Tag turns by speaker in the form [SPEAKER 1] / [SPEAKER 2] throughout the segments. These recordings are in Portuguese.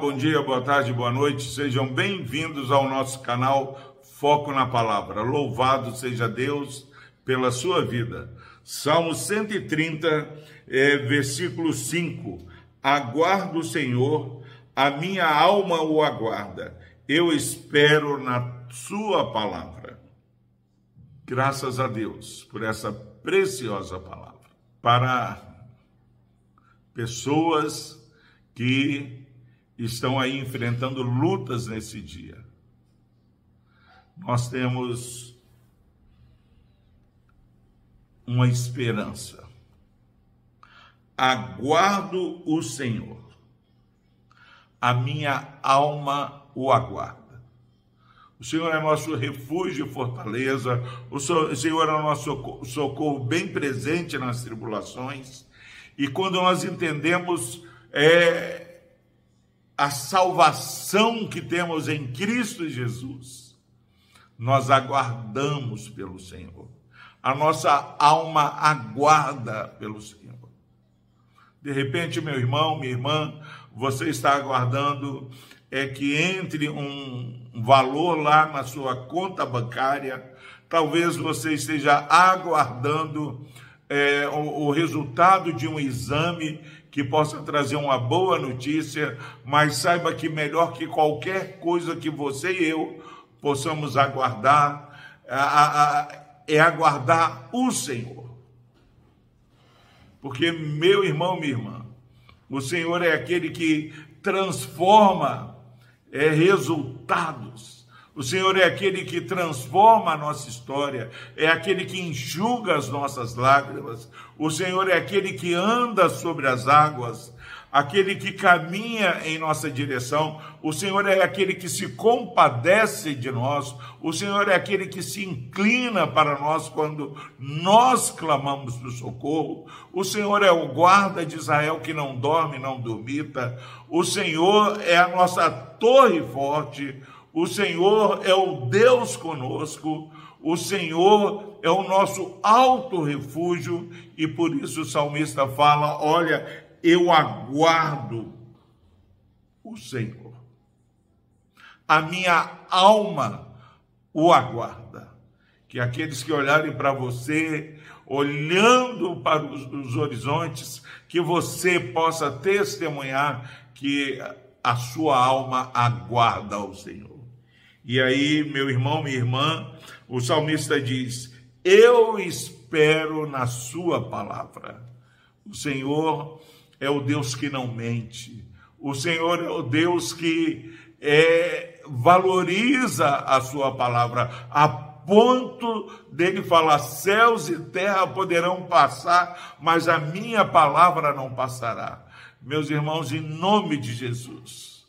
[SPEAKER 1] bom dia, boa tarde, boa noite. Sejam bem-vindos ao nosso canal Foco na Palavra. Louvado seja Deus pela sua vida. Salmo 130, é, versículo 5. Aguardo o Senhor, a minha alma o aguarda. Eu espero na sua palavra. Graças a Deus por essa preciosa palavra. Para pessoas que estão aí enfrentando lutas nesse dia. Nós temos uma esperança. Aguardo o Senhor. A minha alma o aguarda. O Senhor é nosso refúgio e fortaleza. O Senhor é o nosso socorro bem presente nas tribulações. E quando nós entendemos é, a salvação que temos em Cristo Jesus, nós aguardamos pelo Senhor. A nossa alma aguarda pelo Senhor. De repente, meu irmão, minha irmã, você está aguardando é que entre um valor lá na sua conta bancária. Talvez você esteja aguardando é, o, o resultado de um exame que possa trazer uma boa notícia, mas saiba que melhor que qualquer coisa que você e eu possamos aguardar é aguardar o Senhor. Porque, meu irmão, minha irmã, o Senhor é aquele que transforma é, resultados o Senhor é aquele que transforma a nossa história, é aquele que enxuga as nossas lágrimas. O Senhor é aquele que anda sobre as águas, aquele que caminha em nossa direção. O Senhor é aquele que se compadece de nós. O Senhor é aquele que se inclina para nós quando nós clamamos por socorro. O Senhor é o guarda de Israel que não dorme, não dormita. O Senhor é a nossa torre forte. O Senhor é o Deus conosco, o Senhor é o nosso alto refúgio, e por isso o salmista fala: Olha, eu aguardo o Senhor. A minha alma o aguarda. Que aqueles que olharem para você, olhando para os, os horizontes, que você possa testemunhar que a sua alma aguarda o Senhor. E aí, meu irmão, minha irmã, o salmista diz: Eu espero na Sua palavra. O Senhor é o Deus que não mente. O Senhor é o Deus que é, valoriza a Sua palavra, a ponto dele falar: céus e terra poderão passar, mas a minha palavra não passará. Meus irmãos, em nome de Jesus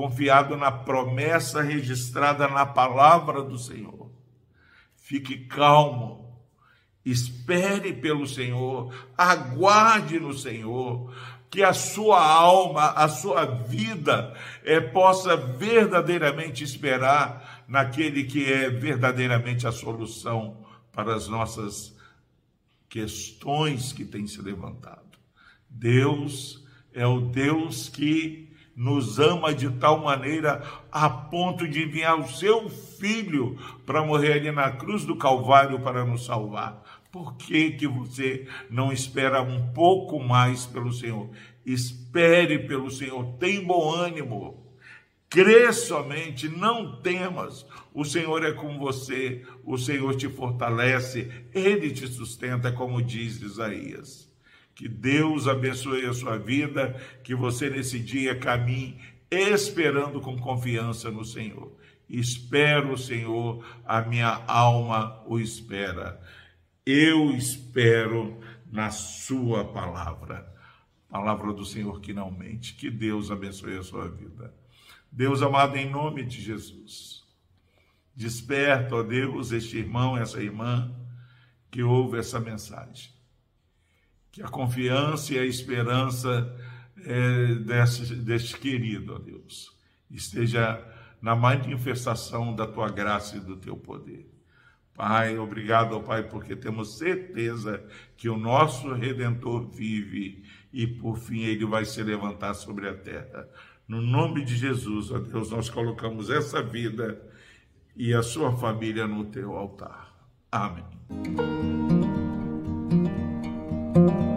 [SPEAKER 1] confiado na promessa registrada na palavra do Senhor. Fique calmo, espere pelo Senhor, aguarde no Senhor, que a sua alma, a sua vida é, possa verdadeiramente esperar naquele que é verdadeiramente a solução para as nossas questões que têm se levantado. Deus é o Deus que nos ama de tal maneira a ponto de enviar o seu filho para morrer ali na cruz do Calvário para nos salvar. Por que, que você não espera um pouco mais pelo Senhor? Espere pelo Senhor, tem bom ânimo. Crê somente, não temas. O Senhor é com você, o Senhor te fortalece, ele te sustenta, como diz Isaías. Que Deus abençoe a sua vida, que você nesse dia caminhe esperando com confiança no Senhor. Espero o Senhor, a minha alma o espera. Eu espero na sua palavra. Palavra do Senhor que não mente. Que Deus abençoe a sua vida. Deus amado, em nome de Jesus. Desperta, ó Deus, este irmão, essa irmã que ouve essa mensagem que a confiança e a esperança é, desse, deste querido, ó Deus, esteja na manifestação da tua graça e do teu poder. Pai, obrigado, ó Pai, porque temos certeza que o nosso Redentor vive e por fim ele vai se levantar sobre a terra. No nome de Jesus, ó Deus, nós colocamos essa vida e a sua família no teu altar. Amém. thank you